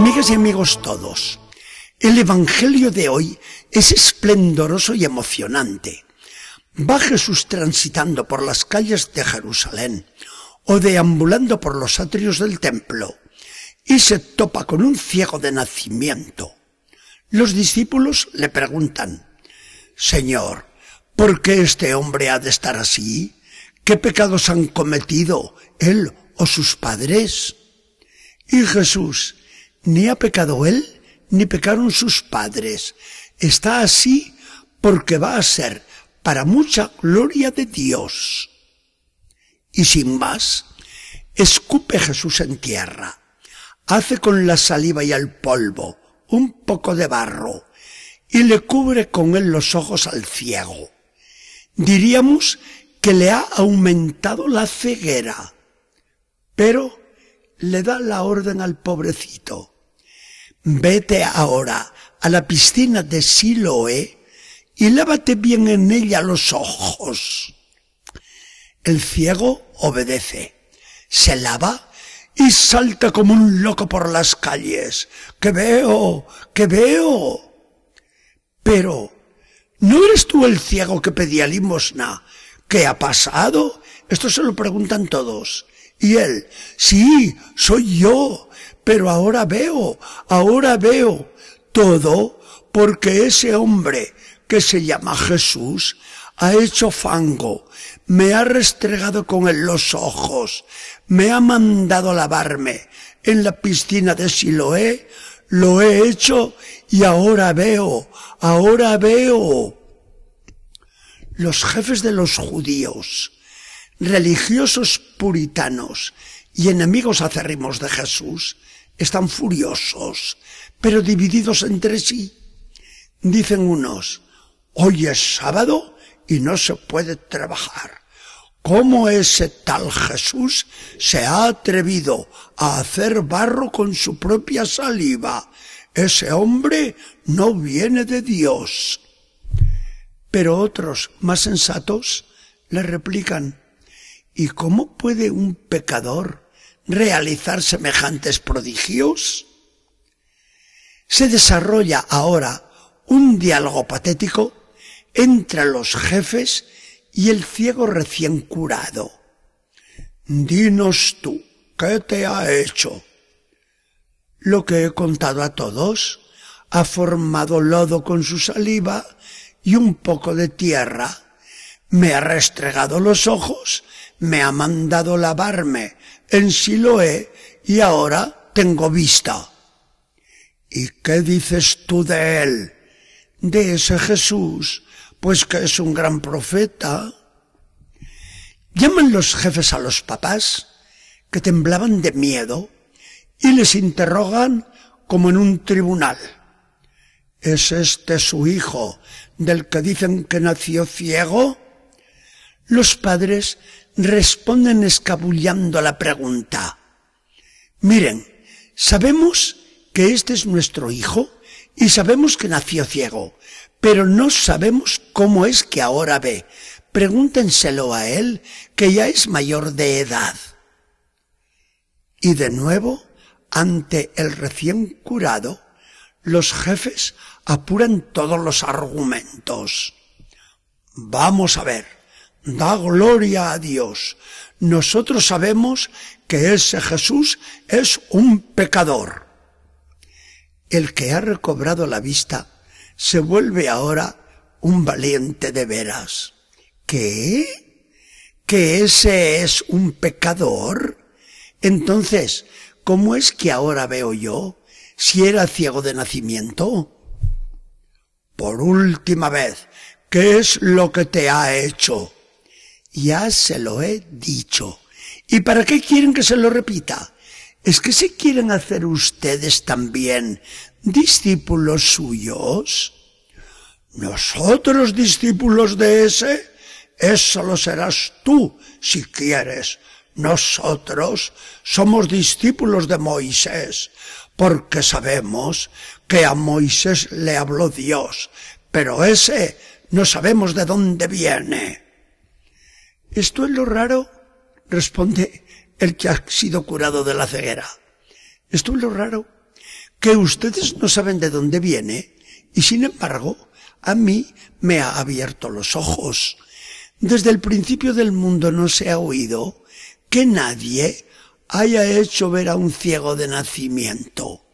Amigas y amigos todos, el Evangelio de hoy es esplendoroso y emocionante. Va Jesús transitando por las calles de Jerusalén o deambulando por los atrios del templo y se topa con un ciego de nacimiento. Los discípulos le preguntan, Señor, ¿por qué este hombre ha de estar así? ¿Qué pecados han cometido él o sus padres? Y Jesús, ni ha pecado él, ni pecaron sus padres. Está así porque va a ser para mucha gloria de Dios. Y sin más, escupe Jesús en tierra, hace con la saliva y el polvo un poco de barro y le cubre con él los ojos al ciego. Diríamos que le ha aumentado la ceguera, pero le da la orden al pobrecito. Vete ahora a la piscina de Siloé y lávate bien en ella los ojos. El ciego obedece, se lava y salta como un loco por las calles. ¡Que veo! ¡Que veo! Pero, ¿no eres tú el ciego que pedía limosna? ¿Qué ha pasado? Esto se lo preguntan todos. Y él, sí, soy yo, pero ahora veo, ahora veo todo porque ese hombre que se llama Jesús ha hecho fango, me ha restregado con él los ojos, me ha mandado lavarme en la piscina de Siloé, lo he hecho y ahora veo, ahora veo. Los jefes de los judíos, religiosos puritanos y enemigos acérrimos de Jesús, están furiosos, pero divididos entre sí. Dicen unos, hoy es sábado y no se puede trabajar. ¿Cómo ese tal Jesús se ha atrevido a hacer barro con su propia saliva? Ese hombre no viene de Dios. Pero otros, más sensatos, le replican, ¿y cómo puede un pecador realizar semejantes prodigios? Se desarrolla ahora un diálogo patético entre los jefes y el ciego recién curado. Dinos tú, ¿qué te ha hecho? Lo que he contado a todos, ha formado lodo con su saliva y un poco de tierra, me ha restregado los ojos, me ha mandado lavarme en Siloé y ahora tengo vista. ¿Y qué dices tú de él? De ese Jesús, pues que es un gran profeta. Llaman los jefes a los papás, que temblaban de miedo, y les interrogan como en un tribunal. ¿Es este su hijo del que dicen que nació ciego? Los padres responden escabullando la pregunta. Miren, sabemos que este es nuestro hijo y sabemos que nació ciego, pero no sabemos cómo es que ahora ve. Pregúntenselo a él, que ya es mayor de edad. Y de nuevo, ante el recién curado, los jefes apuran todos los argumentos. Vamos a ver, da gloria a Dios. Nosotros sabemos que ese Jesús es un pecador. El que ha recobrado la vista se vuelve ahora un valiente de veras. ¿Qué? ¿Que ese es un pecador? Entonces, ¿cómo es que ahora veo yo si era ciego de nacimiento? Por última vez, ¿qué es lo que te ha hecho? Ya se lo he dicho. ¿Y para qué quieren que se lo repita? ¿Es que se quieren hacer ustedes también discípulos suyos? Nosotros discípulos de ese, eso lo serás tú si quieres. Nosotros somos discípulos de Moisés, porque sabemos que a Moisés le habló Dios, pero ese no sabemos de dónde viene. ¿Esto es lo raro? responde el que ha sido curado de la ceguera. Esto es lo raro que ustedes no saben de dónde viene y sin embargo a mí me ha abierto los ojos. Desde el principio del mundo no se ha oído que nadie haya hecho ver a un ciego de nacimiento.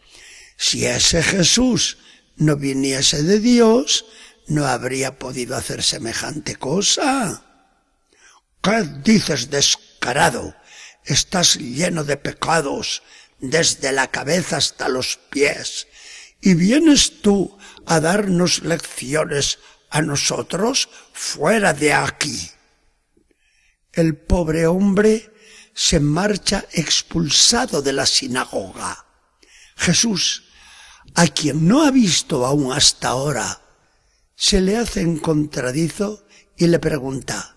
Si ese Jesús no viniese de Dios, no habría podido hacer semejante cosa. ¿Qué dices, descarado? Estás lleno de pecados desde la cabeza hasta los pies. ¿Y vienes tú a darnos lecciones a nosotros fuera de aquí? El pobre hombre se marcha expulsado de la sinagoga. Jesús, a quien no ha visto aún hasta ahora, se le hace encontradizo y le pregunta,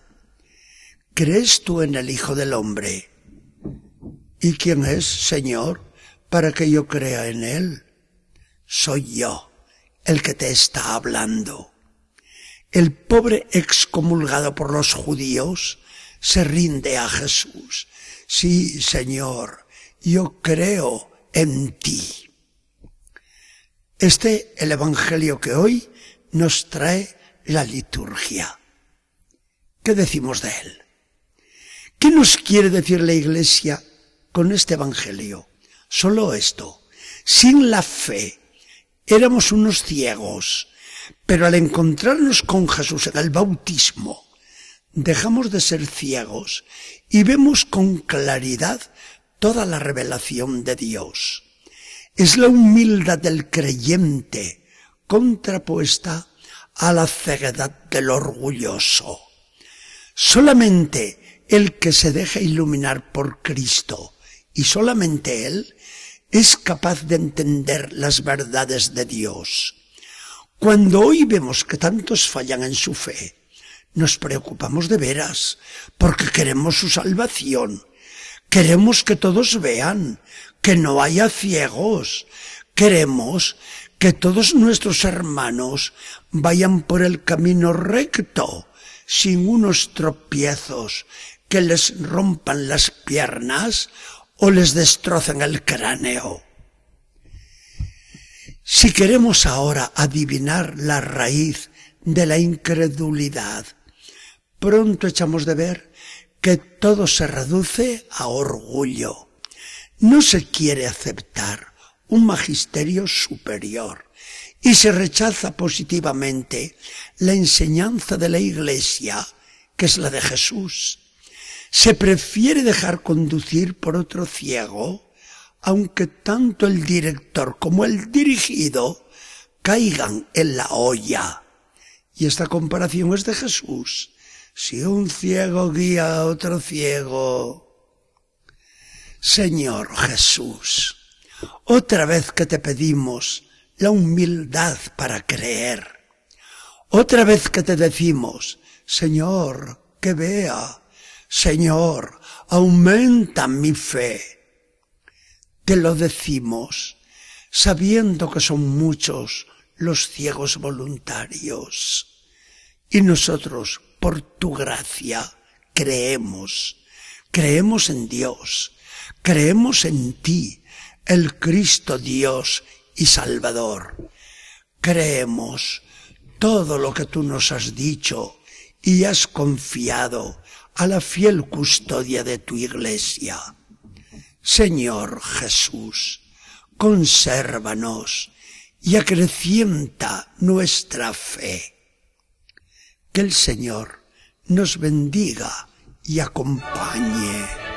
¿crees tú en el Hijo del Hombre? ¿Y quién es, Señor, para que yo crea en él? Soy yo el que te está hablando. El pobre excomulgado por los judíos se rinde a Jesús. Sí, Señor, yo creo en ti. Este el Evangelio que hoy nos trae la liturgia. ¿Qué decimos de él? ¿Qué nos quiere decir la Iglesia con este Evangelio. Solo esto. Sin la fe éramos unos ciegos, pero al encontrarnos con Jesús en el bautismo, dejamos de ser ciegos y vemos con claridad toda la revelación de Dios. Es la humildad del creyente contrapuesta a la ceguedad del orgulloso. Solamente el que se deja iluminar por Cristo y solamente Él es capaz de entender las verdades de Dios. Cuando hoy vemos que tantos fallan en su fe, nos preocupamos de veras, porque queremos su salvación. Queremos que todos vean, que no haya ciegos. Queremos que todos nuestros hermanos vayan por el camino recto, sin unos tropiezos que les rompan las piernas o les destrozan el cráneo. Si queremos ahora adivinar la raíz de la incredulidad, pronto echamos de ver que todo se reduce a orgullo. No se quiere aceptar un magisterio superior y se rechaza positivamente la enseñanza de la Iglesia, que es la de Jesús se prefiere dejar conducir por otro ciego, aunque tanto el director como el dirigido caigan en la olla. Y esta comparación es de Jesús. Si un ciego guía a otro ciego, Señor Jesús, otra vez que te pedimos la humildad para creer, otra vez que te decimos, Señor, que vea, Señor, aumenta mi fe. Te lo decimos sabiendo que son muchos los ciegos voluntarios. Y nosotros, por tu gracia, creemos. Creemos en Dios. Creemos en ti, el Cristo Dios y Salvador. Creemos todo lo que tú nos has dicho y has confiado a la fiel custodia de tu iglesia. Señor Jesús, consérvanos y acrecienta nuestra fe. Que el Señor nos bendiga y acompañe.